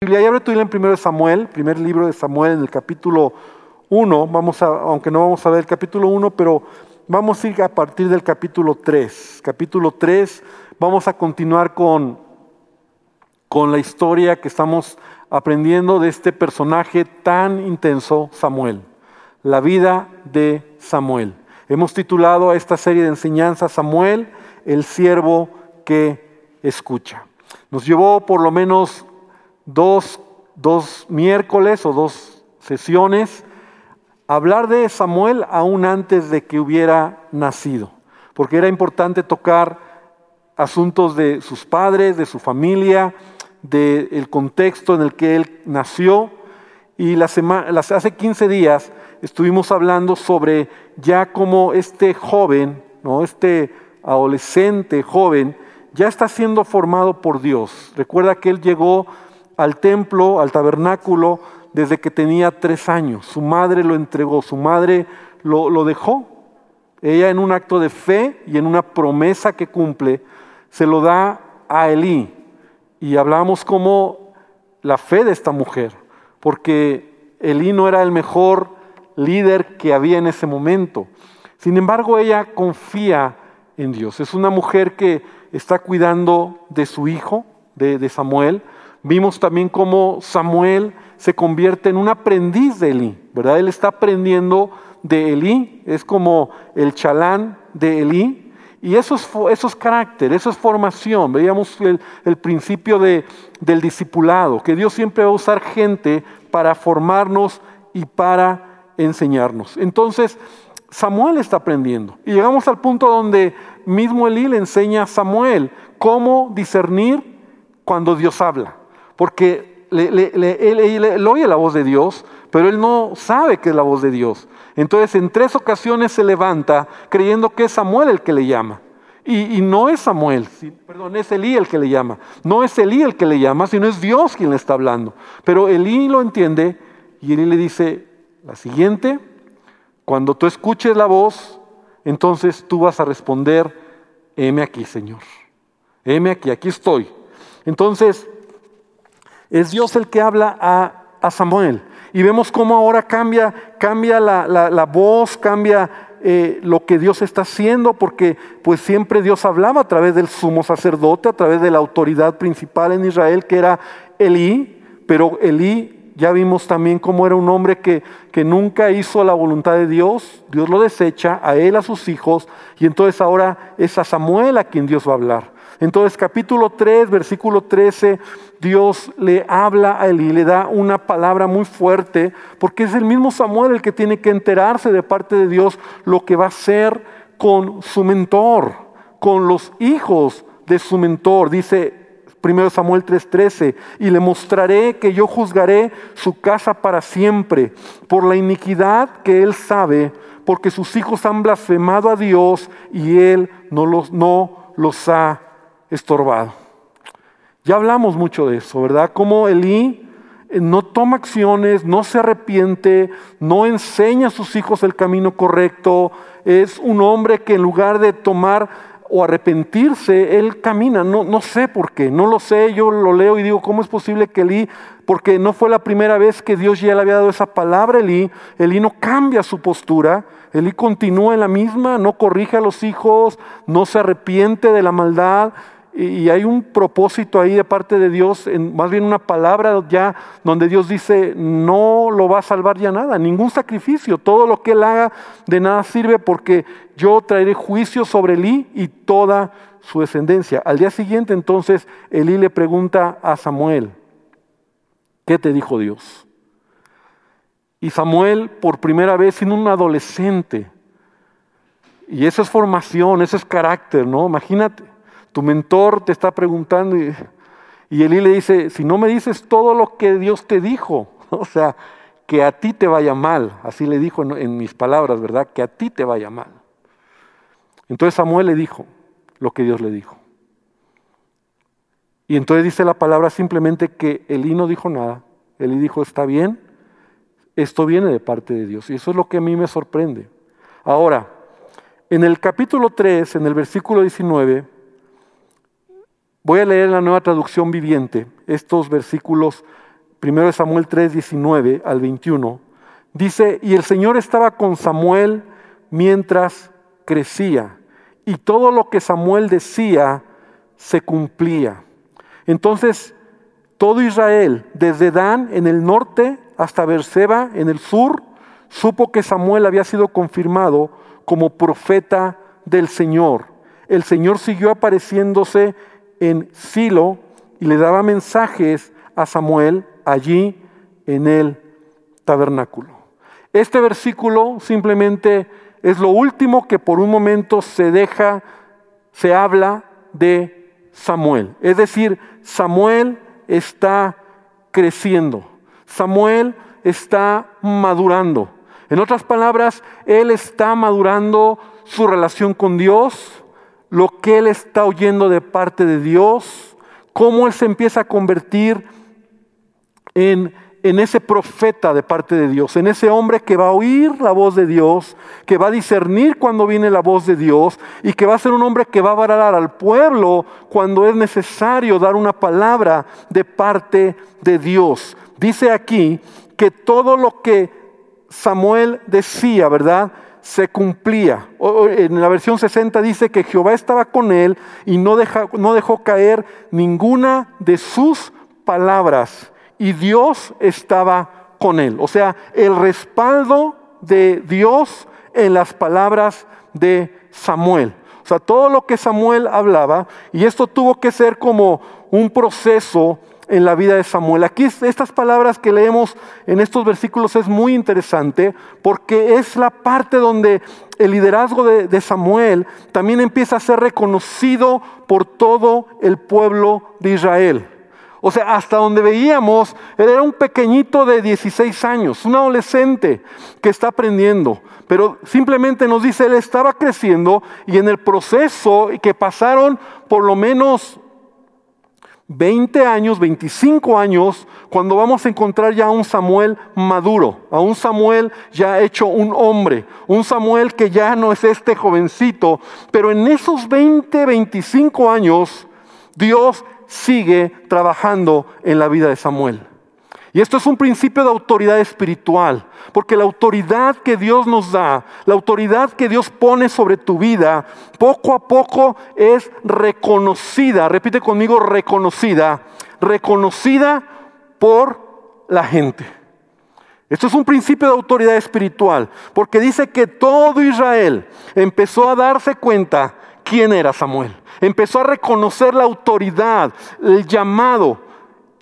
Biblia, y abre tu en primero de Samuel, primer libro de Samuel en el capítulo 1, vamos a, aunque no vamos a ver el capítulo 1, pero vamos a ir a partir del capítulo 3. Capítulo 3, vamos a continuar con, con la historia que estamos aprendiendo de este personaje tan intenso, Samuel, la vida de Samuel. Hemos titulado a esta serie de enseñanzas Samuel, el siervo que escucha. Nos llevó por lo menos dos, dos miércoles o dos sesiones hablar de Samuel aún antes de que hubiera nacido, porque era importante tocar asuntos de sus padres, de su familia, del contexto en el que él nació. Y la semana, hace 15 días estuvimos hablando sobre ya cómo este joven, ¿no? este adolescente joven, ya está siendo formado por Dios. Recuerda que él llegó al templo, al tabernáculo, desde que tenía tres años. Su madre lo entregó, su madre lo, dejó. Ella en un acto de fe y en una promesa que cumple, se lo da a Elí. Y hablamos como la fe de esta mujer, porque Elí no era el mejor líder que había en ese momento. Sin embargo, ella confía en Dios. Es una mujer que está cuidando de su hijo, de Samuel, Vimos también cómo Samuel se convierte en un aprendiz de Elí, ¿verdad? Él está aprendiendo de Elí, es como el chalán de Elí, y eso es, carácter, eso es formación. Veíamos el, el principio de, del discipulado, que Dios siempre va a usar gente para formarnos y para enseñarnos. Entonces, Samuel está aprendiendo. Y llegamos al punto donde mismo Elí le enseña a Samuel cómo discernir cuando Dios habla porque él, oye la voz de Dios, pero él no sabe que es la voz de Dios. Entonces en tres ocasiones se levanta creyendo que es Samuel el que le llama. Y, no es Samuel, perdón, es Elí el que le llama. No es Elí el que le llama, sino es Dios quien le está hablando. Pero Elí lo entiende y Elí le dice, la siguiente, cuando tú escuches la voz, entonces tú vas a responder, heme aquí, Señor. Heme aquí, aquí estoy. Entonces, es Dios el que habla a, Samuel. Y vemos cómo ahora cambia, cambia la, voz, cambia eh, lo que Dios está haciendo, porque pues siempre Dios hablaba a través del sumo sacerdote, a través de la autoridad principal en Israel, que era Elí, pero Elí ya vimos también cómo era un hombre que, que nunca hizo la voluntad de Dios, Dios lo desecha, a él, a sus hijos, y entonces ahora es a Samuel a quien Dios va a hablar. Entonces capítulo 3, versículo 13, Dios le habla a Elí, le da una palabra muy fuerte, porque es el mismo Samuel el que tiene que enterarse de parte de Dios lo que va a hacer con su mentor, con los hijos de su mentor. Dice 1 Samuel 3:13, y le mostraré que yo juzgaré su casa para siempre por la iniquidad que él sabe, porque sus hijos han blasfemado a Dios y él no los, no los ha estorbado. Ya hablamos mucho de eso, ¿verdad? Como Elí eh, no toma acciones, no se arrepiente, no enseña a sus hijos el camino correcto, es un hombre que en lugar de tomar o arrepentirse, él camina, no, no sé por qué, no lo sé, yo lo leo y digo, ¿cómo es posible que Elí, porque no fue la primera vez que Dios ya le había dado esa palabra a Elí, Elí no cambia su postura, Elí continúa en la misma, no corrige a los hijos, no se arrepiente de la maldad, y hay un propósito ahí de parte de Dios, en, más bien una palabra ya donde Dios dice, no lo va a salvar ya nada, ningún sacrificio, todo lo que él haga de nada sirve porque yo traeré juicio sobre Elí y toda su descendencia. Al día siguiente entonces Elí le pregunta a Samuel, ¿qué te dijo Dios? Y Samuel por primera vez siendo un adolescente, y eso es formación, eso es carácter, ¿no? Imagínate tu mentor te está preguntando y, y Elí le dice, si no me dices todo lo que Dios te dijo, o sea, que a ti te vaya mal, así le dijo en, mis palabras, ¿verdad? Que a ti te vaya mal. Entonces Samuel le dijo lo que Dios le dijo. Y entonces dice la palabra simplemente que Elí no dijo nada. Elí dijo, está bien, esto viene de parte de Dios. Y eso es lo que a mí me sorprende. Ahora, en el capítulo 3, en el versículo 19, Voy a leer la nueva traducción viviente estos versículos 1 Samuel 3, 19 al 21, dice, y el Señor estaba con Samuel mientras crecía, y todo lo que Samuel decía se cumplía. Entonces, todo Israel, desde Dan en el norte hasta Berseba en el sur, supo que Samuel había sido confirmado como profeta del Señor. El Señor siguió apareciéndose en Silo y le daba mensajes a Samuel allí en el tabernáculo. Este versículo simplemente es lo último que por un momento se deja, se habla de Samuel. Es decir, Samuel está creciendo. Samuel está madurando. En otras palabras, él está madurando su relación con Dios, lo que él está oyendo de parte de Dios, cómo él se empieza a convertir en, en ese profeta de parte de Dios, en ese hombre que va a oír la voz de Dios, que va a discernir cuando viene la voz de Dios y que va a ser un hombre que va a varar al pueblo cuando es necesario dar una palabra de parte de Dios. Dice aquí que todo lo que Samuel decía, ¿verdad? Se cumplía. En la versión 60 dice que Jehová estaba con él y no, no dejó caer ninguna de sus palabras. Y Dios estaba con él. O sea, el respaldo de Dios en las palabras de Samuel. O sea, todo lo que Samuel hablaba, y esto tuvo que ser como un proceso en la vida de Samuel. Aquí estas palabras que leemos en estos versículos es muy interesante porque es la parte donde el liderazgo de, Samuel también empieza a ser reconocido por todo el pueblo de Israel. O sea, hasta donde veíamos, él era un pequeñito de 16 años, un adolescente que está aprendiendo. Pero simplemente nos dice, él estaba creciendo y en el proceso que pasaron por lo menos 20 años, 25 años, cuando vamos a encontrar ya a un Samuel maduro, a un Samuel ya hecho un hombre, un Samuel que ya no es este jovencito, pero en esos 20, 25 años, Dios sigue trabajando en la vida de Samuel. Y esto es un principio de autoridad espiritual, porque la autoridad que Dios nos da, la autoridad que Dios pone sobre tu vida, poco a poco es reconocida, repite conmigo, reconocida, reconocida por la gente. Esto es un principio de autoridad espiritual, porque dice que todo Israel empezó a darse cuenta quién era Samuel. Empezó a reconocer la autoridad, el llamado,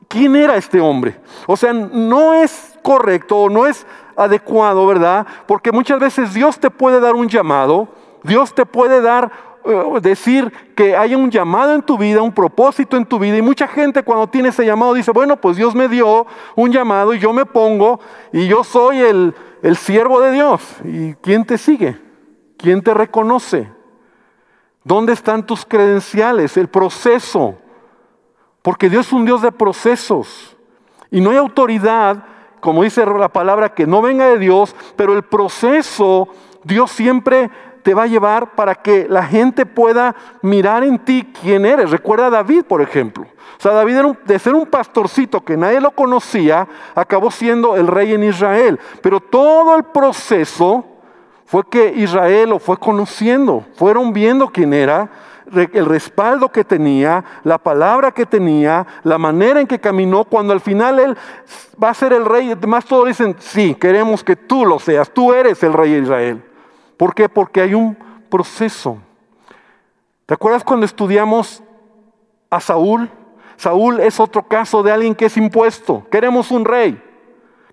quién era este hombre. O sea, no es correcto no es adecuado, ¿verdad? Porque muchas veces Dios te puede dar un llamado, Dios te puede dar eh, decir que hay un llamado en tu vida, un propósito en tu vida. Y mucha gente cuando tiene ese llamado dice, bueno, pues Dios me dio un llamado y yo me pongo y yo soy el, el siervo de Dios. ¿Y quién te sigue? ¿Quién te reconoce? ¿Dónde están tus credenciales? El proceso. Porque Dios es un Dios de procesos. Y no hay autoridad, como dice la palabra, que no venga de Dios, pero el proceso Dios siempre te va a llevar para que la gente pueda mirar en ti quién eres. Recuerda a David, por ejemplo. O sea, David de ser un pastorcito que nadie lo conocía, acabó siendo el rey en Israel. Pero todo el proceso fue que Israel lo fue conociendo, fueron viendo quién era, el respaldo que tenía, la palabra que tenía, la manera en que caminó, cuando al final él va a ser el rey, además todos dicen, sí, queremos que tú lo seas, tú eres el rey de Israel. ¿Por qué? Porque hay un proceso. ¿Te acuerdas cuando estudiamos a Saúl? Saúl es otro caso de alguien que es impuesto. Queremos un rey.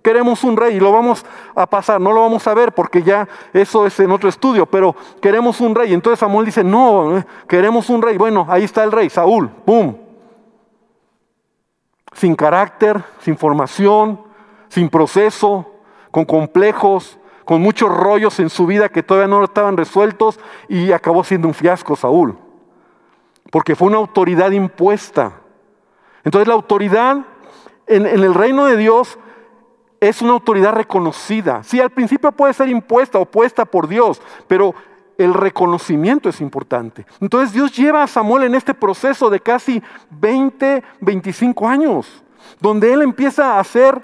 Queremos un rey y lo vamos a pasar, no lo vamos a ver porque ya eso es en otro estudio, pero queremos un rey. Entonces Samuel dice, no, eh, queremos un rey. Bueno, ahí está el rey, Saúl, ¡pum! Sin carácter, sin formación, sin proceso, con complejos, con muchos rollos en su vida que todavía no estaban resueltos y acabó siendo un fiasco Saúl. Porque fue una autoridad impuesta. Entonces la autoridad en, en el reino de Dios es una autoridad reconocida. Sí, al principio puede ser impuesta o puesta por Dios, pero el reconocimiento es importante. Entonces Dios lleva a Samuel en este proceso de casi 20, 25 años. donde él empieza a ser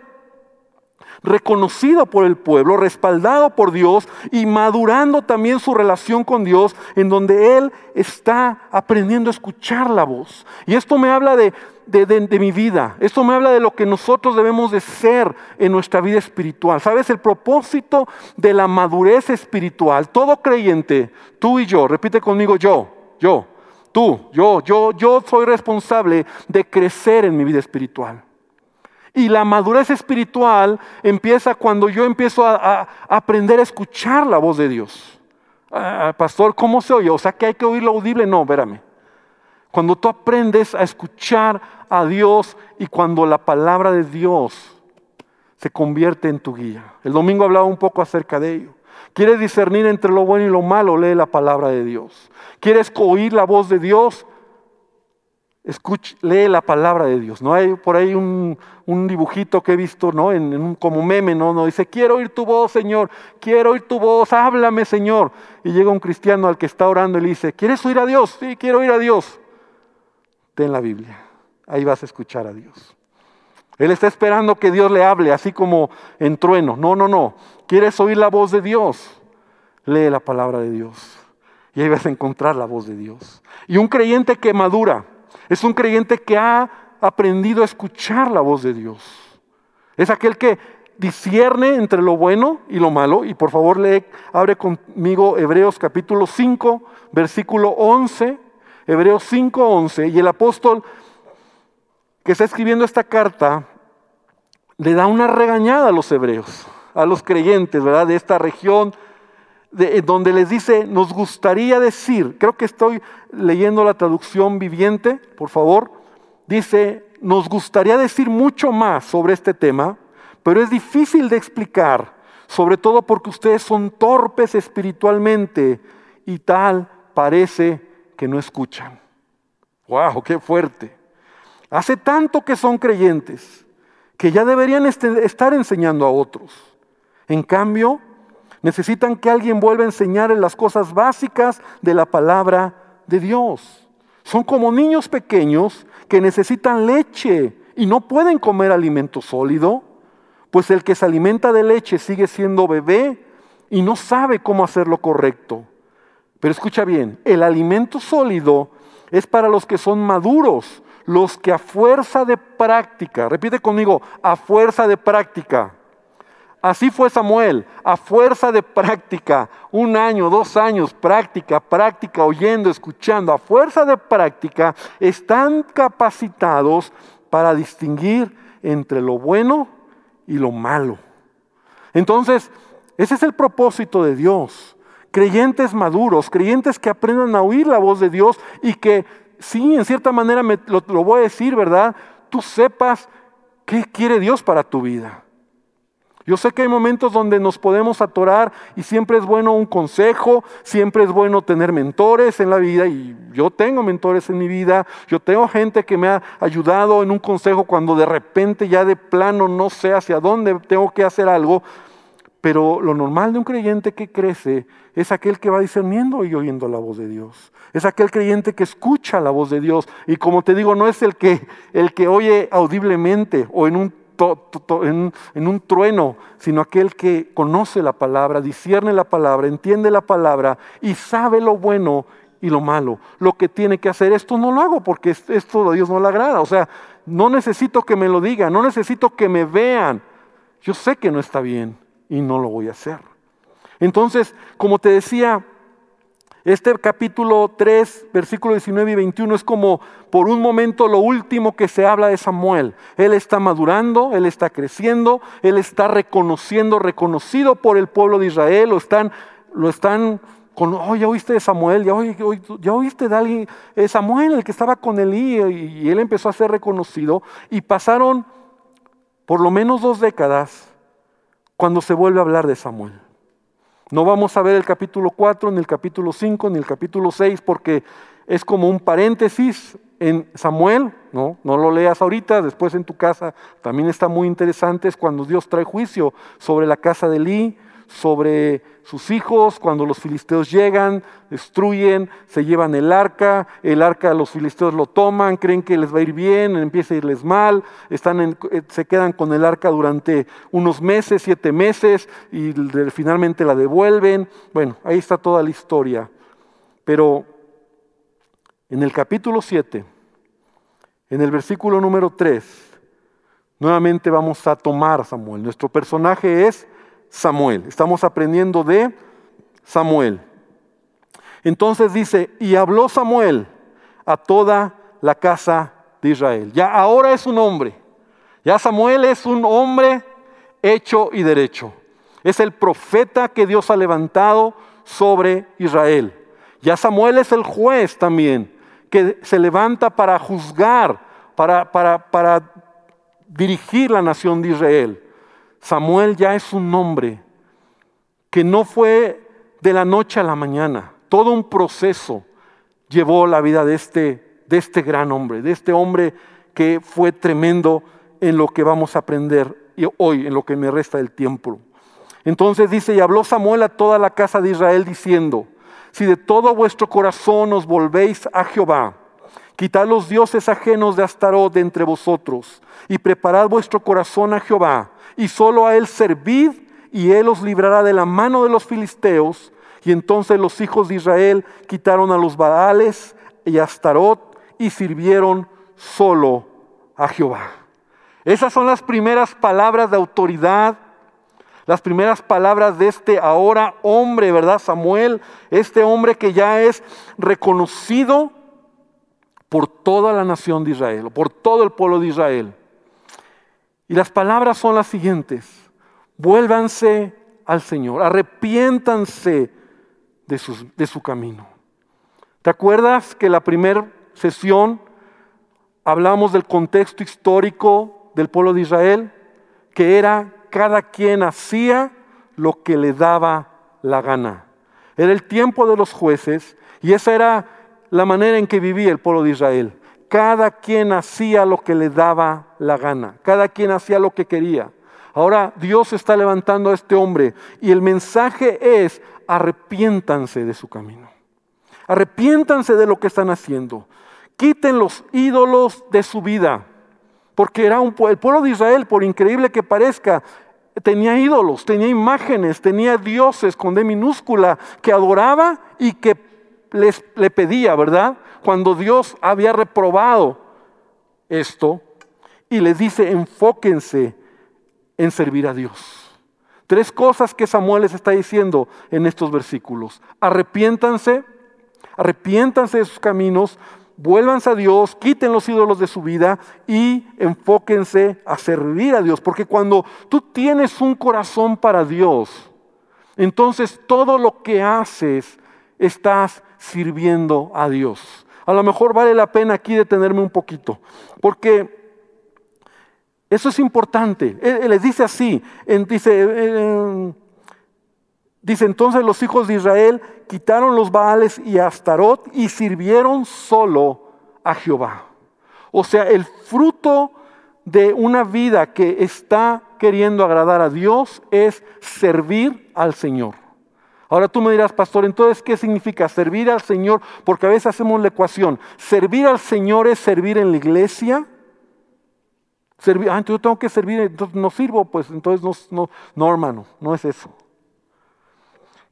reconocido por el pueblo, respaldado por Dios y madurando también su relación con Dios, en donde Él está aprendiendo a escuchar la voz. Y esto me habla de, de, mi vida, esto me habla de lo que nosotros debemos de ser en nuestra vida espiritual. ¿Sabes? El propósito de la madurez espiritual, todo creyente, tú y yo, repite conmigo yo, yo, tú, yo, yo, yo soy responsable de crecer en mi vida espiritual. Y la madurez espiritual empieza cuando yo empiezo a, aprender a escuchar la voz de Dios. Ah, pastor, ¿cómo se oye? O sea, que hay que oír lo audible. No, espérame. Cuando tú aprendes a escuchar a Dios y cuando la palabra de Dios se convierte en tu guía. El domingo hablaba un poco acerca de ello. ¿Quieres discernir entre lo bueno y lo malo? Lee la palabra de Dios. ¿Quieres oír la voz de Dios? Escuche, lee la palabra de Dios. No hay por ahí un, dibujito que he visto, ¿no? En, un, como meme, ¿no? No dice, quiero oír tu voz, Señor. Quiero oír tu voz. Háblame, Señor. Y llega un cristiano al que está orando y le dice, ¿quieres oír a Dios? Sí, quiero oír a Dios. Ten la Biblia. Ahí vas a escuchar a Dios. Él está esperando que Dios le hable, así como en trueno. No, no, no. ¿Quieres oír la voz de Dios? Lee la palabra de Dios. Y ahí vas a encontrar la voz de Dios. Y un creyente que madura es un creyente que ha aprendido a escuchar la voz de Dios. Es aquel que discierne entre lo bueno y lo malo. Y por favor, lee, abre conmigo Hebreos capítulo 5, versículo 11. Hebreos 5, 11. Y el apóstol que está escribiendo esta carta le da una regañada a los hebreos, a los creyentes, ¿verdad? De esta región de, donde les dice, nos gustaría decir, creo que estoy leyendo la traducción viviente, por favor, dice, nos gustaría decir mucho más sobre este tema, pero es difícil de explicar, sobre todo porque ustedes son torpes espiritualmente y tal parece que no escuchan. ¡Wow! ¡Qué fuerte! Hace tanto que son creyentes que ya deberían este, estar enseñando a otros. En cambio, Necesitan que alguien vuelva a enseñarles las cosas básicas de la palabra de Dios. Son como niños pequeños que necesitan leche y no pueden comer alimento sólido, pues el que se alimenta de leche sigue siendo bebé y no sabe cómo hacer lo correcto. Pero escucha bien, el alimento sólido es para los que son maduros, los que a fuerza de práctica, repite conmigo, a fuerza de práctica, Así fue Samuel, a fuerza de práctica, un año, dos años, práctica, práctica, oyendo, escuchando, a fuerza de práctica, están capacitados para distinguir entre lo bueno y lo malo. Entonces, ese es el propósito de Dios. Creyentes maduros, creyentes que aprendan a oír la voz de Dios y que, sí, en cierta manera me, lo, lo voy a decir, ¿verdad? Tú sepas qué quiere Dios para tu vida. Yo sé que hay momentos donde nos podemos atorar y siempre es bueno un consejo, siempre es bueno tener mentores en la vida y yo tengo mentores en mi vida, yo tengo gente que me ha ayudado en un consejo cuando de repente ya de plano no sé hacia dónde tengo que hacer algo, pero lo normal de un creyente que crece es aquel que va discerniendo y oyendo la voz de Dios. Es aquel creyente que escucha la voz de Dios. Y como te digo, no es el que, el que oye audiblemente o en un en, un trueno, sino aquel que conoce la palabra, discierne la palabra, entiende la palabra y sabe lo bueno y lo malo. Lo que tiene que hacer, esto no lo hago porque esto a Dios no le agrada. O sea, no necesito que me lo digan, no necesito que me vean. Yo sé que no está bien y no lo voy a hacer. Entonces, como te decía, este capítulo 3, versículo 19 y 21 es como por un momento lo último que se habla de Samuel. Él está madurando, él está creciendo, él está reconociendo, reconocido por el pueblo de Israel, lo están, lo están con, oh, ya oíste de Samuel, ya, oíste de alguien, Samuel, el que estaba con Elí, y él empezó a ser reconocido, y pasaron por lo menos dos décadas cuando se vuelve a hablar de Samuel. No vamos a ver el capítulo 4, ni el capítulo 5, ni el capítulo 6, porque es como un paréntesis en Samuel, no, no lo leas ahorita, después en tu casa también está muy interesante, es cuando Dios trae juicio sobre la casa de Elí, sobre sus hijos cuando los filisteos llegan, destruyen, se llevan el arca, el arca los filisteos lo toman, creen que les va a ir bien, empieza a irles mal, están eh, se quedan con el arca durante unos meses, siete meses, y finalmente la devuelven. Bueno, ahí está toda la historia. Pero en el capítulo 7, en el versículo número 3, nuevamente vamos a tomar a Samuel. Nuestro personaje es Samuel. Estamos aprendiendo de Samuel. Entonces dice, y habló Samuel a toda la casa de Israel. Ya ahora es un hombre. Ya Samuel es un hombre hecho y derecho. Es el profeta que Dios ha levantado sobre Israel. Ya Samuel es el juez también que se levanta para juzgar, para, para, para dirigir la nación de Israel. Samuel ya es un hombre que no fue de la noche a la mañana, todo un proceso llevó la vida de este, de este gran hombre, de este hombre que fue tremendo en lo que vamos a aprender hoy, en lo que me resta del tiempo. Entonces dice, y habló Samuel a toda la casa de Israel diciendo, si de todo vuestro corazón os volvéis a Jehová, quitad los dioses ajenos de Astarot de entre vosotros, y preparad vuestro corazón a Jehová, y solo a él servid, y él os librará de la mano de los filisteos. Y entonces los hijos de Israel quitaron a los Baales y a Astarot y sirvieron solo a Jehová. Esas son las primeras palabras de autoridad las primeras palabras de este ahora hombre, ¿verdad? Samuel, este hombre que ya es reconocido por toda la nación de Israel, por todo el pueblo de Israel. Y las palabras son las siguientes, vuélvanse al Señor, arrepiéntanse de, de su camino. ¿Te acuerdas que la primera sesión hablamos del contexto histórico del pueblo de Israel? Que era cada quien hacía lo que le daba la gana. Era el tiempo de los jueces y esa era la manera en que vivía el pueblo de Israel. Cada quien hacía lo que le daba la gana, cada quien hacía lo que quería. Ahora Dios está levantando a este hombre y el mensaje es arrepiéntanse de su camino. Arrepiéntanse de lo que están haciendo. Quiten los ídolos de su vida. Porque era un, el pueblo de Israel, por increíble que parezca, tenía ídolos, tenía imágenes, tenía dioses con D minúscula que adoraba y que les, le pedía, ¿verdad? Cuando Dios había reprobado esto y les dice, enfóquense en servir a Dios. Tres cosas que Samuel les está diciendo en estos versículos. Arrepiéntanse, arrepiéntanse de sus caminos, vuélvanse a Dios, quiten los ídolos de su vida y enfóquense a servir a Dios. Porque cuando tú tienes un corazón para Dios, entonces todo lo que haces estás sirviendo a Dios. A lo mejor vale la pena aquí detenerme un poquito, porque eso es importante. Él, les dice así, dice, dice entonces los hijos de Israel quitaron los Baales y Astarot y sirvieron solo a Jehová. O sea, el fruto de una vida que está queriendo agradar a Dios es servir al Señor. Ahora tú me dirás, pastor, entonces, ¿qué significa servir al Señor? Porque a veces hacemos la ecuación. Servir al Señor es servir en la iglesia. Servir, ah, entonces yo tengo que servir, entonces no sirvo, pues entonces no, no, no hermano, no es eso.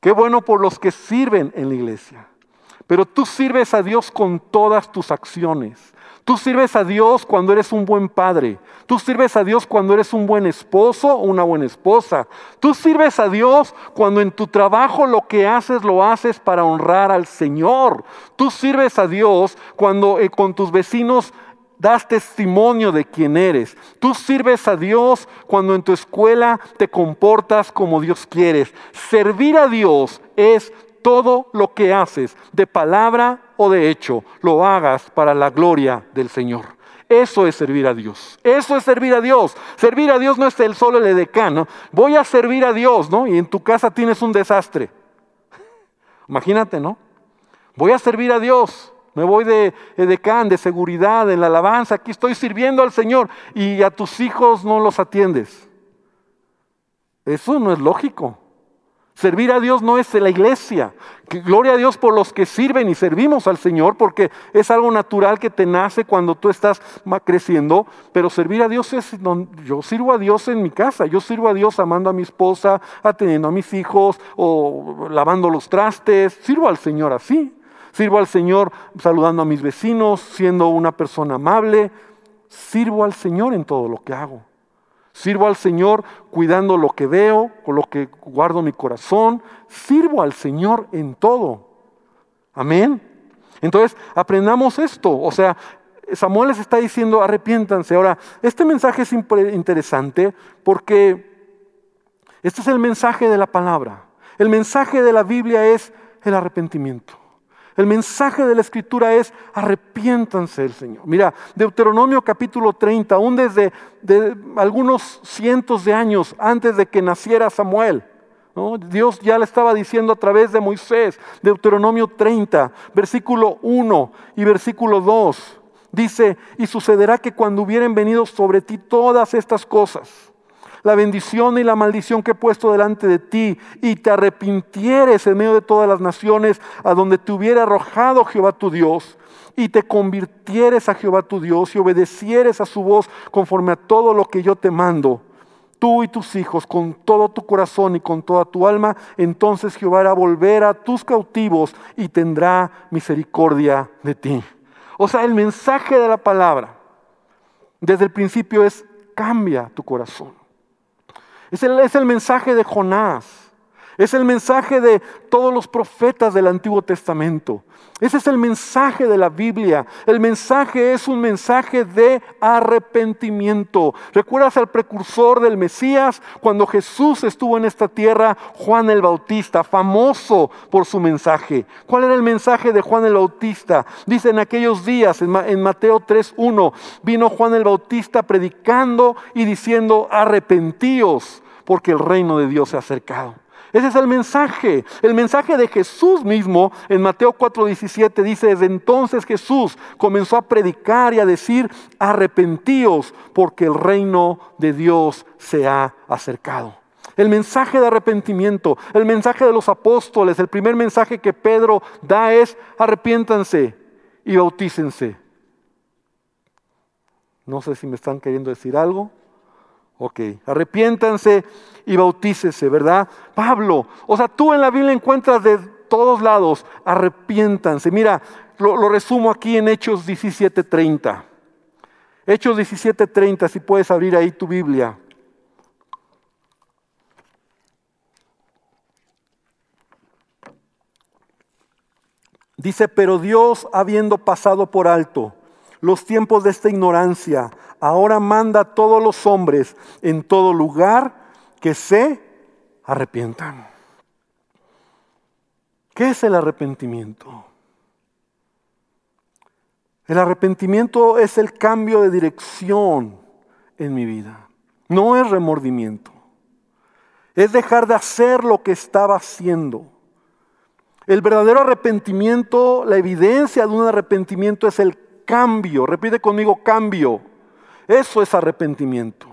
Qué bueno por los que sirven en la iglesia. Pero tú sirves a Dios con todas tus acciones. Tú sirves a Dios cuando eres un buen padre. Tú sirves a Dios cuando eres un buen esposo o una buena esposa. Tú sirves a Dios cuando en tu trabajo lo que haces lo haces para honrar al Señor. Tú sirves a Dios cuando eh, con tus vecinos das testimonio de quién eres. Tú sirves a Dios cuando en tu escuela te comportas como Dios quieres. Servir a Dios es todo lo que haces, de palabra o de hecho, lo hagas para la gloria del Señor. Eso es servir a Dios. Eso es servir a Dios. Servir a Dios no es el solo el edecán. Voy a servir a Dios, ¿no? Y en tu casa tienes un desastre. Imagínate, ¿no? Voy a servir a Dios. Me voy de edecán, de seguridad, en la alabanza. Aquí estoy sirviendo al Señor y a tus hijos no los atiendes. Eso no es lógico. Servir a Dios no es la iglesia. Gloria a Dios por los que sirven y servimos al Señor, porque es algo natural que te nace cuando tú estás creciendo. Pero servir a Dios es, yo sirvo a Dios en mi casa, yo sirvo a Dios amando a mi esposa, atendiendo a mis hijos o lavando los trastes. Sirvo al Señor así. Sirvo al Señor saludando a mis vecinos, siendo una persona amable. Sirvo al Señor en todo lo que hago. Sirvo al Señor cuidando lo que veo, con lo que guardo mi corazón. Sirvo al Señor en todo. Amén. Entonces, aprendamos esto. O sea, Samuel les está diciendo, arrepiéntanse. Ahora, este mensaje es interesante porque este es el mensaje de la palabra. El mensaje de la Biblia es el arrepentimiento. El mensaje de la escritura es arrepiéntanse del Señor. Mira, Deuteronomio capítulo 30, aún desde algunos cientos de años antes de que naciera Samuel, Dios ya le estaba diciendo a través de Moisés, Deuteronomio 30, versículo 1 y versículo 2, dice, y sucederá que cuando hubieren venido sobre ti todas estas cosas, la bendición y la maldición que he puesto delante de ti, y te arrepintieres en medio de todas las naciones a donde te hubiera arrojado Jehová tu Dios, y te convirtieres a Jehová tu Dios y obedecieres a su voz conforme a todo lo que yo te mando, tú y tus hijos, con todo tu corazón y con toda tu alma, entonces Jehová hará volver a tus cautivos y tendrá misericordia de ti. O sea, el mensaje de la palabra desde el principio es cambia tu corazón. Es el, es el mensaje de Jonás. Es el mensaje de todos los profetas del Antiguo Testamento. Ese es el mensaje de la Biblia. El mensaje es un mensaje de arrepentimiento. ¿Recuerdas al precursor del Mesías cuando Jesús estuvo en esta tierra? Juan el Bautista, famoso por su mensaje. ¿Cuál era el mensaje de Juan el Bautista? Dice en aquellos días, en Mateo 3.1, vino Juan el Bautista predicando y diciendo, arrepentíos porque el reino de Dios se ha acercado. Ese es el mensaje. El mensaje de Jesús mismo en Mateo 4:17 dice, desde entonces Jesús comenzó a predicar y a decir, arrepentíos porque el reino de Dios se ha acercado. El mensaje de arrepentimiento, el mensaje de los apóstoles, el primer mensaje que Pedro da es, arrepiéntanse y bautícense. No sé si me están queriendo decir algo. Ok, arrepiéntanse y bautícese, ¿verdad? Pablo, o sea, tú en la Biblia encuentras de todos lados, arrepiéntanse. Mira, lo, resumo aquí en Hechos 17:30. Hechos 17:30, si puedes abrir ahí tu Biblia. Dice, pero Dios, habiendo pasado por alto los tiempos de esta ignorancia, ahora manda a todos los hombres en todo lugar que se arrepientan. ¿Qué es el arrepentimiento? El arrepentimiento es el cambio de dirección en mi vida. No es remordimiento. Es dejar de hacer lo que estaba haciendo. El verdadero arrepentimiento, la evidencia de un arrepentimiento es el cambio. Repite conmigo, cambio. Eso es arrepentimiento.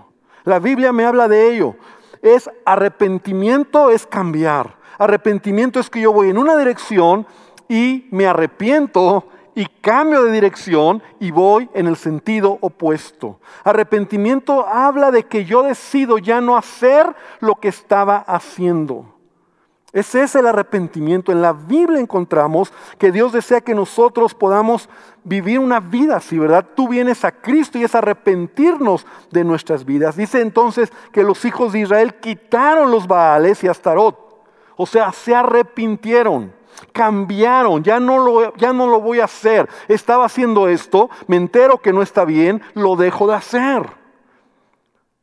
La Biblia me habla de ello. Es arrepentimiento, es cambiar. Arrepentimiento es que yo voy en una dirección y me arrepiento y cambio de dirección y voy en el sentido opuesto. Arrepentimiento habla de que yo decido ya no hacer lo que estaba haciendo. Ese es el arrepentimiento. En la Biblia encontramos que Dios desea que nosotros podamos vivir una vida así, ¿verdad? Tú vienes a Cristo y es arrepentirnos de nuestras vidas. Dice entonces que los hijos de Israel quitaron los Baales y Astarot. O sea, se arrepintieron, cambiaron, ya no, lo, ya no lo voy a hacer. Estaba haciendo esto, me entero que no está bien, lo dejo de hacer.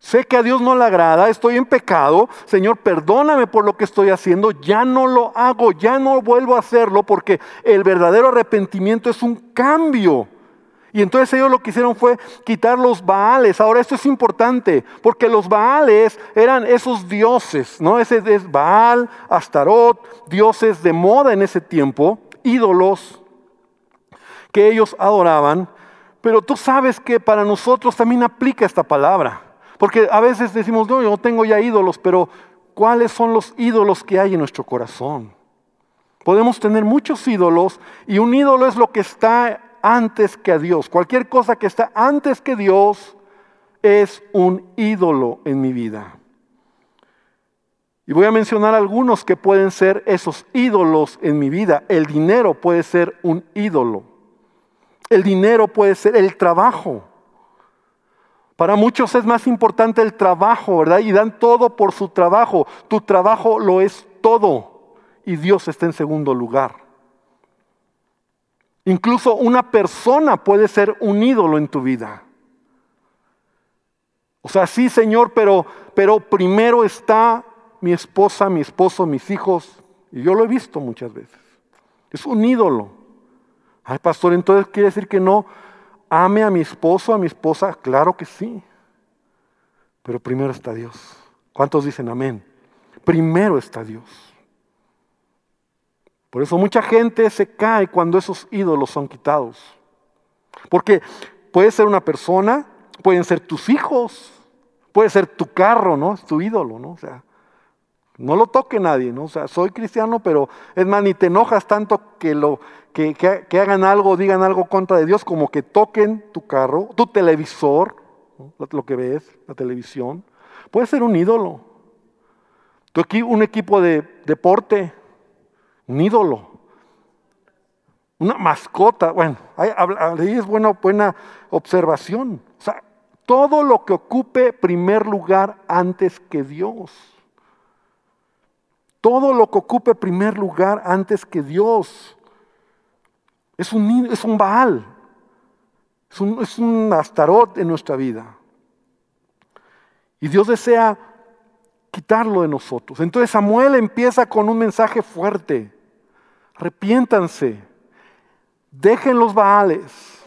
Sé que a Dios no le agrada, estoy en pecado. Señor, perdóname por lo que estoy haciendo. Ya no lo hago, ya no vuelvo a hacerlo porque el verdadero arrepentimiento es un cambio. Y entonces ellos lo que hicieron fue quitar los Baales. Ahora esto es importante porque los Baales eran esos dioses, ¿no? Ese es Baal, Astarot, dioses de moda en ese tiempo, ídolos que ellos adoraban. Pero tú sabes que para nosotros también aplica esta palabra. Porque a veces decimos, no, yo tengo ya ídolos, pero cuáles son los ídolos que hay en nuestro corazón. Podemos tener muchos ídolos y un ídolo es lo que está antes que a Dios. Cualquier cosa que está antes que Dios es un ídolo en mi vida. Y voy a mencionar algunos que pueden ser esos ídolos en mi vida. El dinero puede ser un ídolo. El dinero puede ser el trabajo. Para muchos es más importante el trabajo, ¿verdad? Y dan todo por su trabajo. Tu trabajo lo es todo y Dios está en segundo lugar. Incluso una persona puede ser un ídolo en tu vida. O sea, sí, Señor, pero, pero primero está mi esposa, mi esposo, mis hijos. Y yo lo he visto muchas veces. Es un ídolo. Ay, pastor, entonces quiere decir que no ame a mi esposo, a mi esposa. Claro que sí. Pero primero está Dios. ¿Cuántos dicen amén? Primero está Dios. Por eso mucha gente se cae cuando esos ídolos son quitados. Porque puede ser una persona, pueden ser tus hijos, puede ser tu carro, ¿no? Es tu ídolo, ¿no? O sea, no lo toque nadie, ¿no? O sea, soy cristiano, pero es más, ni te enojas tanto que, lo, que, hagan algo, digan algo contra de Dios, como que toquen tu carro, tu televisor, lo que ves, la televisión. Puede ser un ídolo. Un equipo de deporte, un ídolo. Una mascota, bueno, ahí es buena, buena observación. O sea, todo lo que ocupe primer lugar antes que Dios. Todo lo que ocupe primer lugar antes que Dios. Es un, es un Baal. Es un, es un astarot en nuestra vida. Y Dios desea quitarlo de nosotros. Entonces Samuel empieza con un mensaje fuerte. Arrepiéntanse, dejen los Baales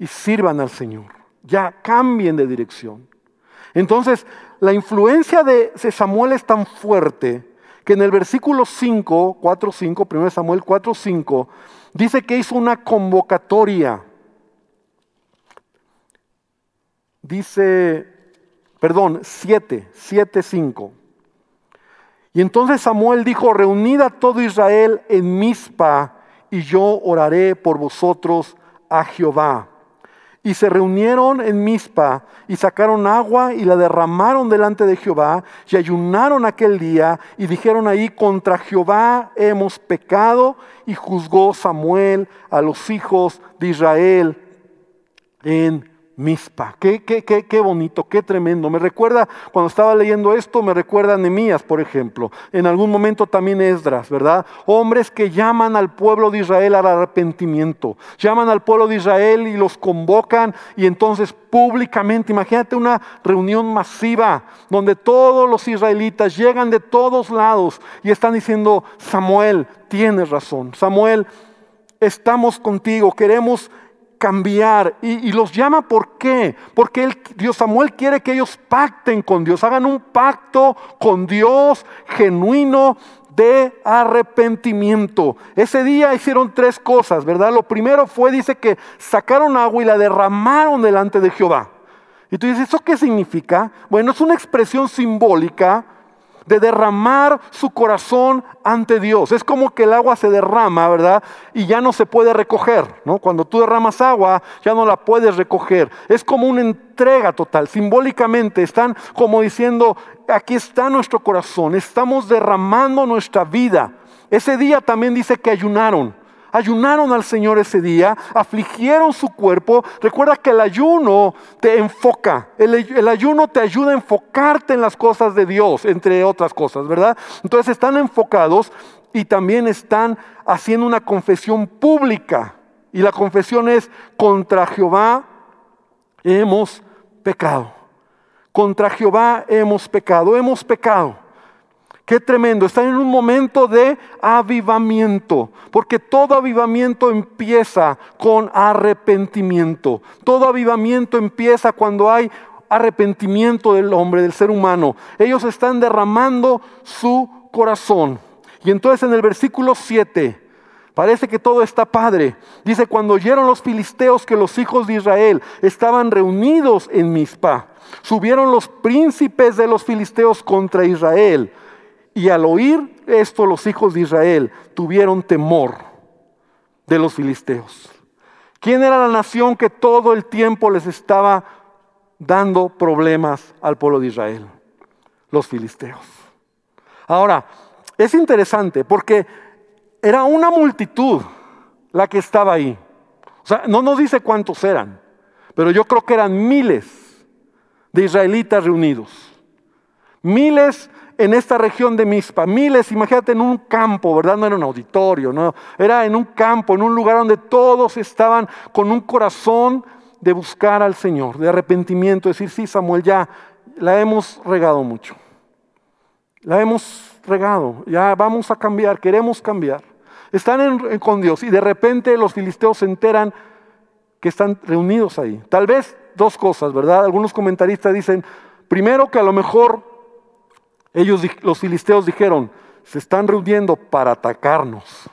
y sirvan al Señor ya cambien de dirección. Entonces, la influencia de Samuel es tan fuerte que en el versículo 5, 4, 5, 1 Samuel 4, 5, dice que hizo una convocatoria. Dice, perdón, 7, 7, 5. Y entonces Samuel dijo, reunid a todo Israel en Mizpa y yo oraré por vosotros a Jehová. Y se reunieron en Mizpa y sacaron agua y la derramaron delante de Jehová y ayunaron aquel día y dijeron ahí, contra Jehová hemos pecado y juzgó Samuel a los hijos de Israel en Mispa. Qué, qué, qué, qué, bonito, qué tremendo. Me recuerda, cuando estaba leyendo esto, me recuerda a Nemías, por ejemplo. En algún momento también Esdras, ¿verdad? Hombres que llaman al pueblo de Israel al arrepentimiento. Llaman al pueblo de Israel y los convocan y entonces públicamente, imagínate una reunión masiva donde todos los israelitas llegan de todos lados y están diciendo, Samuel, tienes razón. Samuel, estamos contigo, queremos cambiar y, los llama ¿por qué? Porque Dios Samuel quiere que ellos pacten con Dios, hagan un pacto con Dios genuino de arrepentimiento. Ese día hicieron tres cosas, ¿verdad? Lo primero fue, dice que sacaron agua y la derramaron delante de Jehová. Y tú dices, ¿eso qué significa? Bueno, es una expresión simbólica de derramar su corazón ante Dios. Es como que el agua se derrama, ¿verdad? Y ya no se puede recoger, ¿no? Cuando tú derramas agua, ya no la puedes recoger. Es como una entrega total. Simbólicamente están como diciendo, aquí está nuestro corazón, estamos derramando nuestra vida. Ese día también dice que ayunaron ayunaron al Señor ese día, afligieron su cuerpo. Recuerda que el ayuno te enfoca, el, ayuno te ayuda a enfocarte en las cosas de Dios, entre otras cosas, ¿verdad? Entonces están enfocados y también están haciendo una confesión pública. Y la confesión es, contra Jehová hemos pecado. Contra Jehová hemos pecado, hemos pecado. Qué tremendo, están en un momento de avivamiento, porque todo avivamiento empieza con arrepentimiento. Todo avivamiento empieza cuando hay arrepentimiento del hombre, del ser humano. Ellos están derramando su corazón. Y entonces en el versículo 7, parece que todo está padre. Dice, cuando oyeron los filisteos que los hijos de Israel estaban reunidos en Mizpa, subieron los príncipes de los filisteos contra Israel. Y al oír esto los hijos de Israel tuvieron temor de los filisteos. ¿Quién era la nación que todo el tiempo les estaba dando problemas al pueblo de Israel? Los filisteos. Ahora, es interesante porque era una multitud la que estaba ahí. O sea, no nos dice cuántos eran, pero yo creo que eran miles de israelitas reunidos. Miles en esta región de Mispa, miles, imagínate en un campo, ¿verdad? No era un auditorio, no, era en un campo, en un lugar donde todos estaban con un corazón de buscar al Señor, de arrepentimiento, decir, sí, Samuel, ya la hemos regado mucho. La hemos regado, ya vamos a cambiar, queremos cambiar. Están con Dios y de repente los filisteos se enteran que están reunidos ahí. Tal vez dos cosas, ¿verdad? Algunos comentaristas dicen, primero que a lo mejor ellos, los filisteos dijeron, se están reuniendo para atacarnos.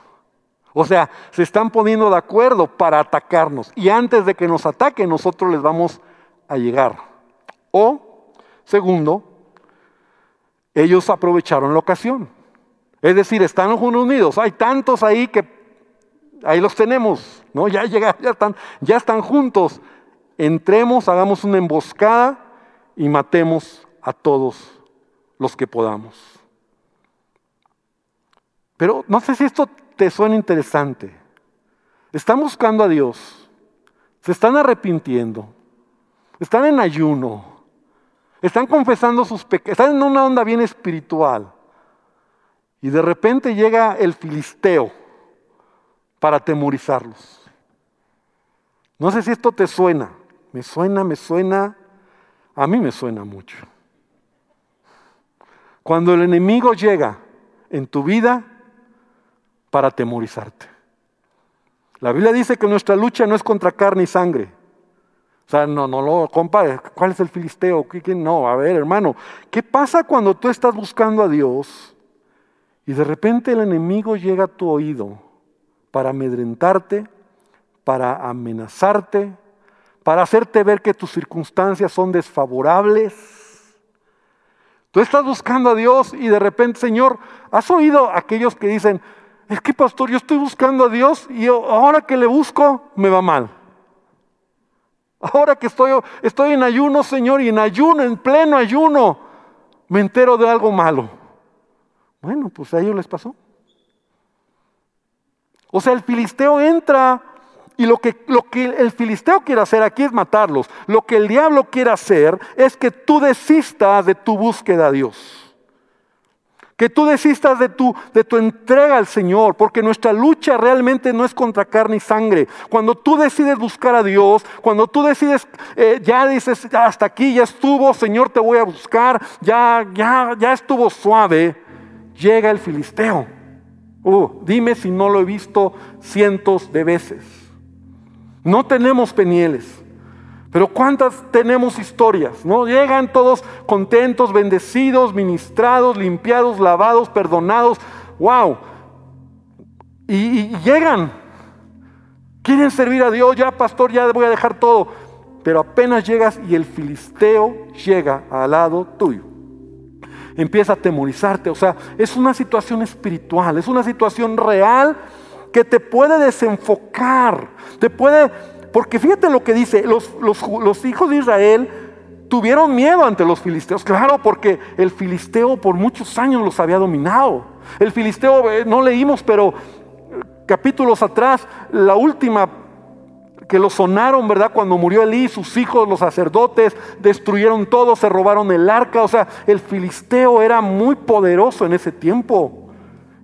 O sea, se están poniendo de acuerdo para atacarnos. Y antes de que nos ataquen, nosotros les vamos a llegar. O, segundo, ellos aprovecharon la ocasión. Es decir, están unidos. Hay tantos ahí que ahí los tenemos, ¿no? Ya ya están, ya están juntos. Entremos, hagamos una emboscada y matemos a todos los que podamos. Pero no sé si esto te suena interesante. Están buscando a Dios, se están arrepintiendo, están en ayuno, están confesando sus pecados, están en una onda bien espiritual. Y de repente llega el filisteo para temorizarlos. No sé si esto te suena. Me suena, me suena. A mí me suena mucho. Cuando el enemigo llega en tu vida para temorizarte. La Biblia dice que nuestra lucha no es contra carne y sangre. O sea, no, no lo ¿cuál es el filisteo? No, a ver, hermano, ¿qué pasa cuando tú estás buscando a Dios y de repente el enemigo llega a tu oído para amedrentarte, para amenazarte, para hacerte ver que tus circunstancias son desfavorables? Tú estás buscando a Dios y de repente, Señor, ¿has oído a aquellos que dicen, es que pastor, yo estoy buscando a Dios y ahora que le busco me va mal? Ahora que estoy, estoy en ayuno, Señor, y en ayuno, en pleno ayuno, me entero de algo malo. Bueno, pues a ellos les pasó. O sea, el filisteo entra y lo que, lo que el filisteo quiere hacer aquí es matarlos. Lo que el diablo quiere hacer es que tú desistas de tu búsqueda a Dios. Que tú desistas de tu, entrega al Señor, porque nuestra lucha realmente no es contra carne y sangre. Cuando tú decides buscar a Dios, cuando tú decides, eh, ya dices, hasta aquí ya estuvo, Señor, te voy a buscar, ya, ya, ya estuvo suave, llega el filisteo. Uh, dime si no lo he visto cientos de veces. No tenemos penieles. Pero ¿cuántas tenemos historias? ¿No? Llegan todos contentos, bendecidos, ministrados, limpiados, lavados, perdonados. ¡Wow! Y, llegan. Quieren servir a Dios. Ya, pastor, ya voy a dejar todo. Pero apenas llegas y el filisteo llega al lado tuyo. Empieza a temorizarte. O sea, es una situación espiritual, es una situación real que te puede desenfocar, te puede, porque fíjate lo que dice, los, hijos de Israel tuvieron miedo ante los filisteos, claro, porque el filisteo por muchos años los había dominado. El filisteo, eh, no leímos, pero eh, capítulos atrás, la última que lo sonaron, ¿verdad? Cuando murió Elí, sus hijos, los sacerdotes, destruyeron todo, se robaron el arca. O sea, el filisteo era muy poderoso en ese tiempo.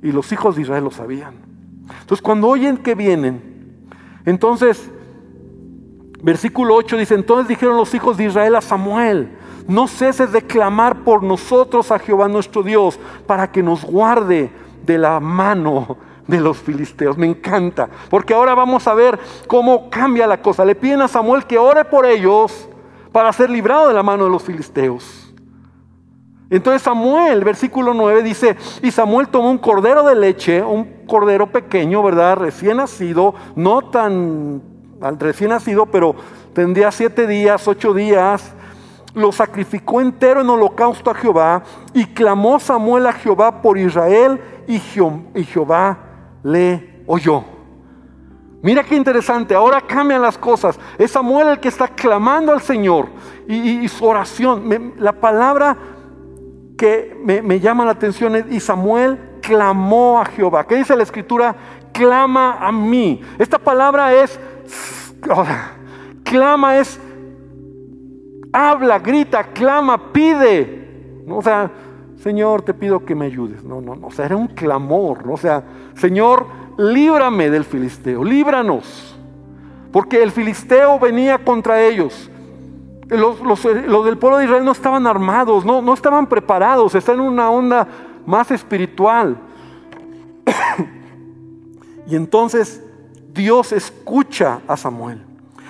Y los hijos de Israel lo sabían. Entonces cuando oyen que vienen, entonces, versículo 8 dice, entonces dijeron los hijos de Israel a Samuel, no ceses de clamar por nosotros a Jehová nuestro Dios para que nos guarde de la mano de los filisteos. Me encanta, porque ahora vamos a ver cómo cambia la cosa. Le piden a Samuel que ore por ellos para ser librado de la mano de los filisteos. Entonces Samuel, versículo 9 dice, y Samuel tomó un cordero de leche, un cordero pequeño, ¿verdad? Recién nacido, no tan recién nacido, pero tendría siete días, ocho días. lo sacrificó entero en holocausto a Jehová y clamó Samuel a Jehová por Israel y, Jehová le oyó. Mira qué interesante, ahora cambian las cosas. Es Samuel el que está clamando al Señor y, su oración. la palabra que me, me, llama la atención es, y Samuel clamó a Jehová. ¿Qué dice la escritura? Clama a mí. Esta palabra es, clama es habla, grita, clama, pide. O sea, Señor, te pido que me ayudes. No, no, no. O sea, era un clamor. ¿no? O sea, Señor, líbrame del filisteo, líbranos. Porque el filisteo venía contra ellos. Los, del pueblo de Israel no estaban armados, no, no estaban preparados, están en una onda más espiritual. y entonces Dios escucha a Samuel.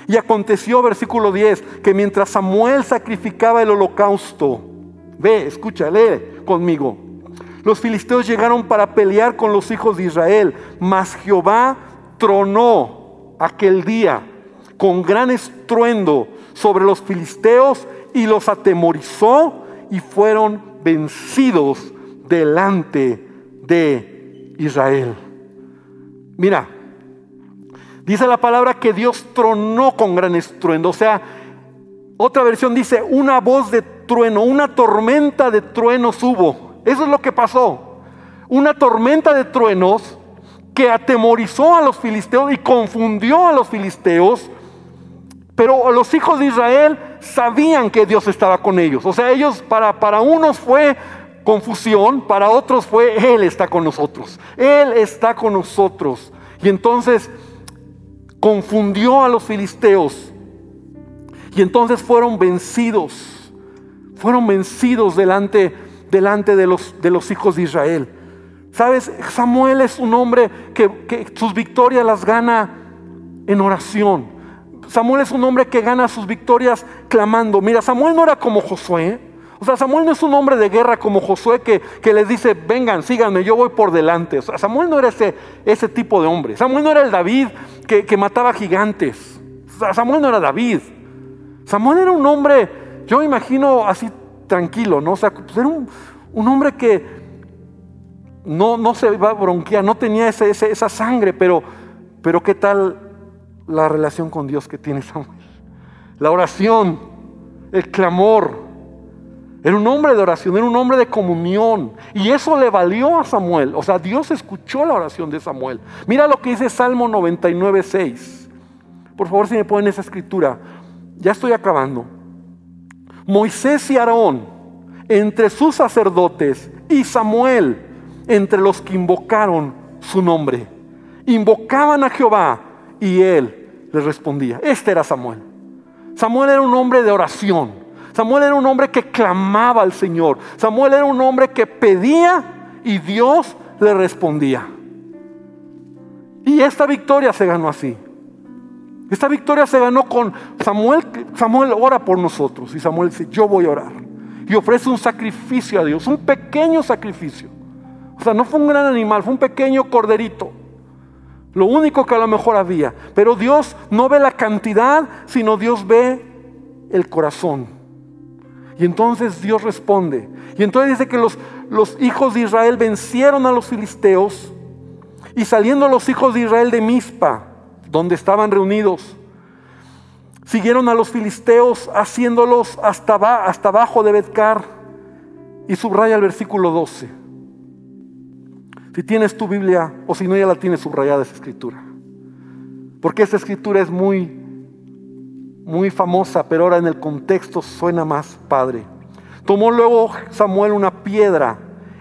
Y aconteció, versículo 10, que mientras Samuel sacrificaba el holocausto, ve, escucha, lee conmigo. Los filisteos llegaron para pelear con los hijos de Israel, mas Jehová tronó aquel día con gran estruendo sobre los filisteos y los atemorizó y fueron vencidos delante de Israel. Mira, Dice la palabra que Dios tronó con gran estruendo. O sea, otra versión dice una voz de trueno, una tormenta de truenos hubo. Eso es lo que pasó. Una tormenta de truenos que atemorizó a los filisteos y confundió a los filisteos. Pero los hijos de Israel sabían que Dios estaba con ellos. O sea, ellos para, para unos fue confusión, para otros fue Él está con nosotros. Él está con nosotros. Y entonces confundió a los filisteos y entonces fueron vencidos, fueron vencidos delante, delante de, los, de los hijos de Israel. Sabes, Samuel es un hombre que, que sus victorias las gana en oración. Samuel es un hombre que gana sus victorias clamando. Mira, Samuel no era como Josué. O sea, Samuel no es un hombre de guerra como Josué que, que les dice, vengan, síganme, yo voy por delante. O sea, Samuel no era ese, ese tipo de hombre. Samuel no era el David que, que mataba gigantes. Samuel no era David. Samuel era un hombre, yo me imagino así tranquilo, ¿no? O sea, pues era un, un, hombre que no, no se iba a bronquear, no tenía ese, esa sangre, pero, pero ¿qué tal la relación con Dios que tiene Samuel? La oración, el clamor, era un hombre de oración, era un hombre de comunión. Y eso le valió a Samuel. O sea, Dios escuchó la oración de Samuel. Mira lo que dice Salmo 99, 6. Por favor, si me ponen esa escritura. Ya estoy acabando. Moisés y Aarón, entre sus sacerdotes, y Samuel, entre los que invocaron su nombre. Invocaban a Jehová y él les respondía. Este era Samuel. Samuel era un hombre de oración. Samuel era un hombre que clamaba al Señor. Samuel era un hombre que pedía y Dios le respondía. Y esta victoria se ganó así. Esta victoria se ganó con Samuel. Samuel ora por nosotros y Samuel dice, yo voy a orar. Y ofrece un sacrificio a Dios, un pequeño sacrificio. O sea, no fue un gran animal, fue un pequeño corderito. Lo único que a lo mejor había. Pero Dios no ve la cantidad, sino Dios ve el corazón. Y entonces Dios responde. Y entonces dice que los, los hijos de Israel vencieron a los filisteos y saliendo los hijos de Israel de Mizpa, donde estaban reunidos, siguieron a los filisteos haciéndolos hasta, hasta abajo de Betcar. Y subraya el versículo 12. Si tienes tu Biblia o si no ya la tienes subrayada esa escritura. Porque esa escritura es muy muy famosa, pero ahora en el contexto suena más padre. Tomó luego Samuel una piedra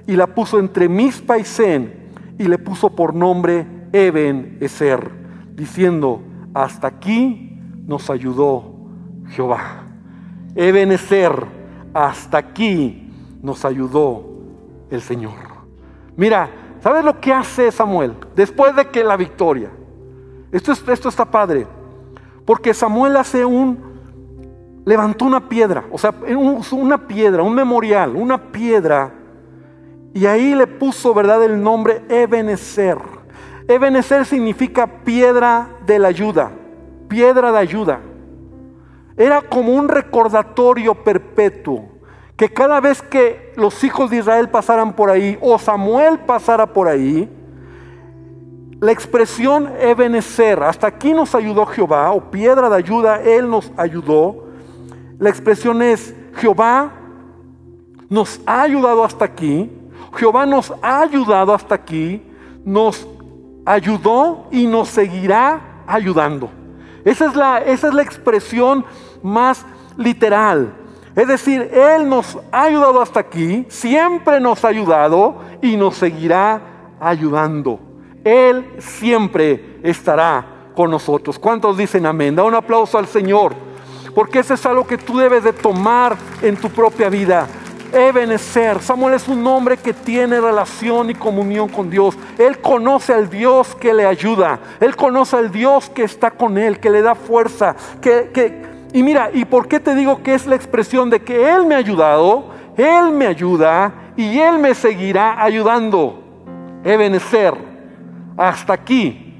y la puso entre Mispa y Zen y le puso por nombre Eben Eser, diciendo, hasta aquí nos ayudó Jehová. Eben Eser, hasta aquí nos ayudó el Señor. Mira, ¿sabes lo que hace Samuel después de que la victoria? Esto, esto está padre. Porque Samuel hace un, levantó una piedra, o sea, una piedra, un memorial, una piedra, y ahí le puso, ¿verdad?, el nombre Ebenezer. Ebenezer significa piedra de la ayuda, piedra de ayuda. era como un recordatorio perpetuo, que cada vez que los hijos de Israel pasaran por ahí o Samuel pasara por ahí, la expresión Ebenezer, hasta aquí nos ayudó Jehová, o piedra de ayuda, Él nos ayudó. La expresión es, Jehová nos ha ayudado hasta aquí, Jehová nos ha ayudado hasta aquí, nos ayudó y nos seguirá ayudando. Esa es la, esa es la expresión más literal. Es decir, Él nos ha ayudado hasta aquí, siempre nos ha ayudado y nos seguirá ayudando. Él siempre estará con nosotros. ¿Cuántos dicen amén? Da un aplauso al Señor, porque eso es algo que tú debes de tomar en tu propia vida. Ebenezer. Samuel es un hombre que tiene relación y comunión con Dios. Él conoce al Dios que le ayuda. Él conoce al Dios que está con él, que le da fuerza. Que, y mira, ¿y por qué te digo que es la expresión de que Él me ha ayudado? Él me ayuda y Él me seguirá ayudando. Ebenezer. Hasta aquí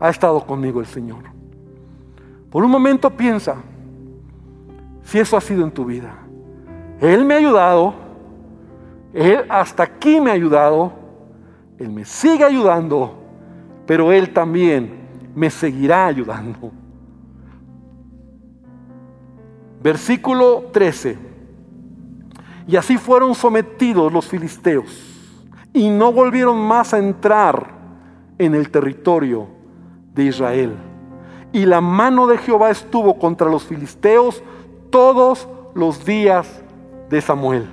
ha estado conmigo el Señor. Por un momento piensa si eso ha sido en tu vida. Él me ha ayudado, Él hasta aquí me ha ayudado, Él me sigue ayudando, pero Él también me seguirá ayudando. Versículo 13. Y así fueron sometidos los filisteos y no volvieron más a entrar en el territorio de Israel. Y la mano de Jehová estuvo contra los filisteos todos los días de Samuel.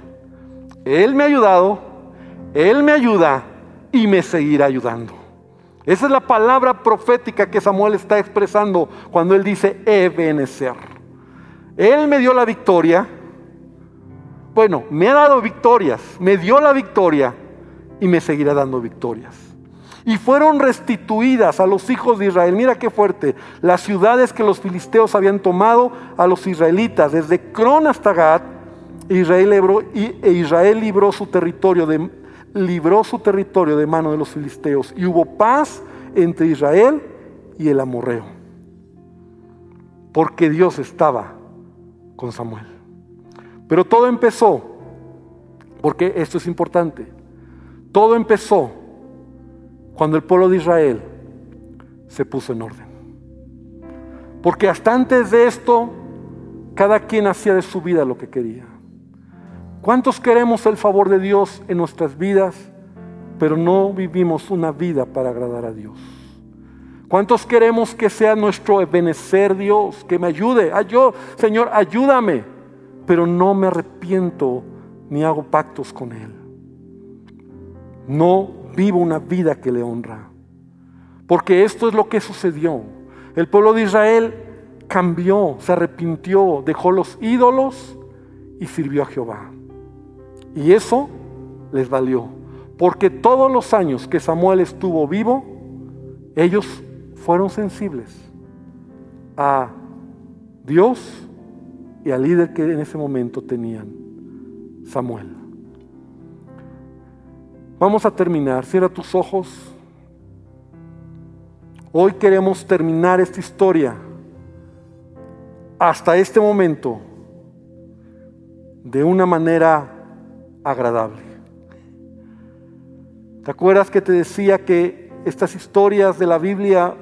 Él me ha ayudado, Él me ayuda y me seguirá ayudando. Esa es la palabra profética que Samuel está expresando cuando él dice Ebenezer. Él me dio la victoria. Bueno, me ha dado victorias, me dio la victoria y me seguirá dando victorias. Y fueron restituidas a los hijos de Israel. Mira qué fuerte. Las ciudades que los filisteos habían tomado a los israelitas, desde Cron hasta Gad, Israel libró, e Israel su territorio de, libró su territorio de mano de los filisteos y hubo paz entre Israel y el amorreo. Porque Dios estaba con Samuel. Pero todo empezó, porque esto es importante, todo empezó cuando el pueblo de Israel se puso en orden. Porque hasta antes de esto, cada quien hacía de su vida lo que quería. ¿Cuántos queremos el favor de Dios en nuestras vidas, pero no vivimos una vida para agradar a Dios? ¿Cuántos queremos que sea nuestro benecer Dios, que me ayude? Ay, yo, Señor, ayúdame, pero no me arrepiento ni hago pactos con Él. No vivo una vida que le honra. Porque esto es lo que sucedió. El pueblo de Israel cambió, se arrepintió, dejó los ídolos y sirvió a Jehová. Y eso les valió. Porque todos los años que Samuel estuvo vivo, ellos fueron sensibles a Dios y al líder que en ese momento tenían, Samuel. Vamos a terminar. Cierra tus ojos. Hoy queremos terminar esta historia hasta este momento de una manera agradable. ¿Te acuerdas que te decía que estas historias de la Biblia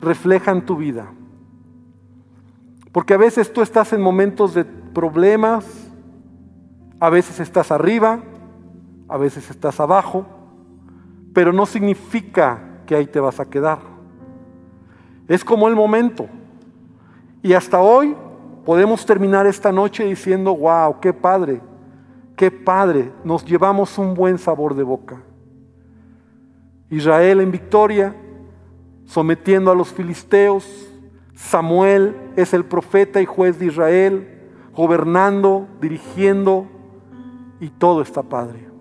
reflejan tu vida? Porque a veces tú estás en momentos de problemas, a veces estás arriba, a veces estás abajo, pero no significa que ahí te vas a quedar. Es como el momento. Y hasta hoy podemos terminar esta noche diciendo, wow, qué padre, qué padre, nos llevamos un buen sabor de boca. Israel en victoria, sometiendo a los filisteos, Samuel es el profeta y juez de Israel, gobernando, dirigiendo, y todo está padre.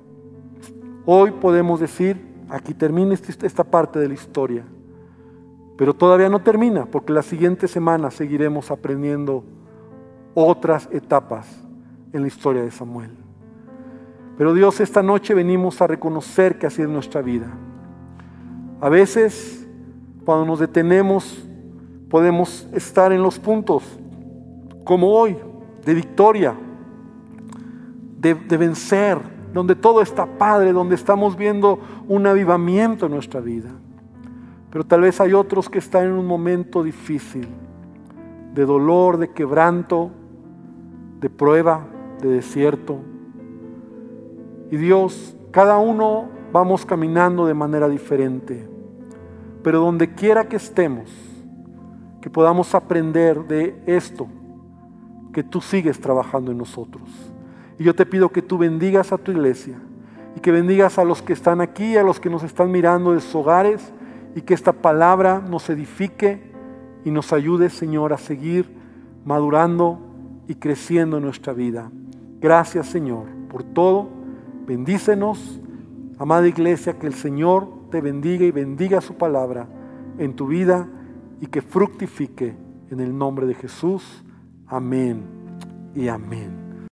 Hoy podemos decir, aquí termina este, esta parte de la historia, pero todavía no termina, porque la siguiente semana seguiremos aprendiendo otras etapas en la historia de Samuel. Pero Dios, esta noche venimos a reconocer que así es nuestra vida. A veces, cuando nos detenemos podemos estar en los puntos, como hoy, de victoria, de, de vencer, donde todo está padre, donde estamos viendo un avivamiento en nuestra vida. Pero tal vez hay otros que están en un momento difícil, de dolor, de quebranto, de prueba, de desierto. Y Dios, cada uno vamos caminando de manera diferente. Pero donde quiera que estemos, que podamos aprender de esto, que tú sigues trabajando en nosotros. Y yo te pido que tú bendigas a tu iglesia y que bendigas a los que están aquí, a los que nos están mirando de sus hogares y que esta palabra nos edifique y nos ayude, Señor, a seguir madurando y creciendo en nuestra vida. Gracias, Señor, por todo. Bendícenos, amada iglesia, que el Señor te bendiga y bendiga su palabra en tu vida y que fructifique en el nombre de Jesús. Amén y amén.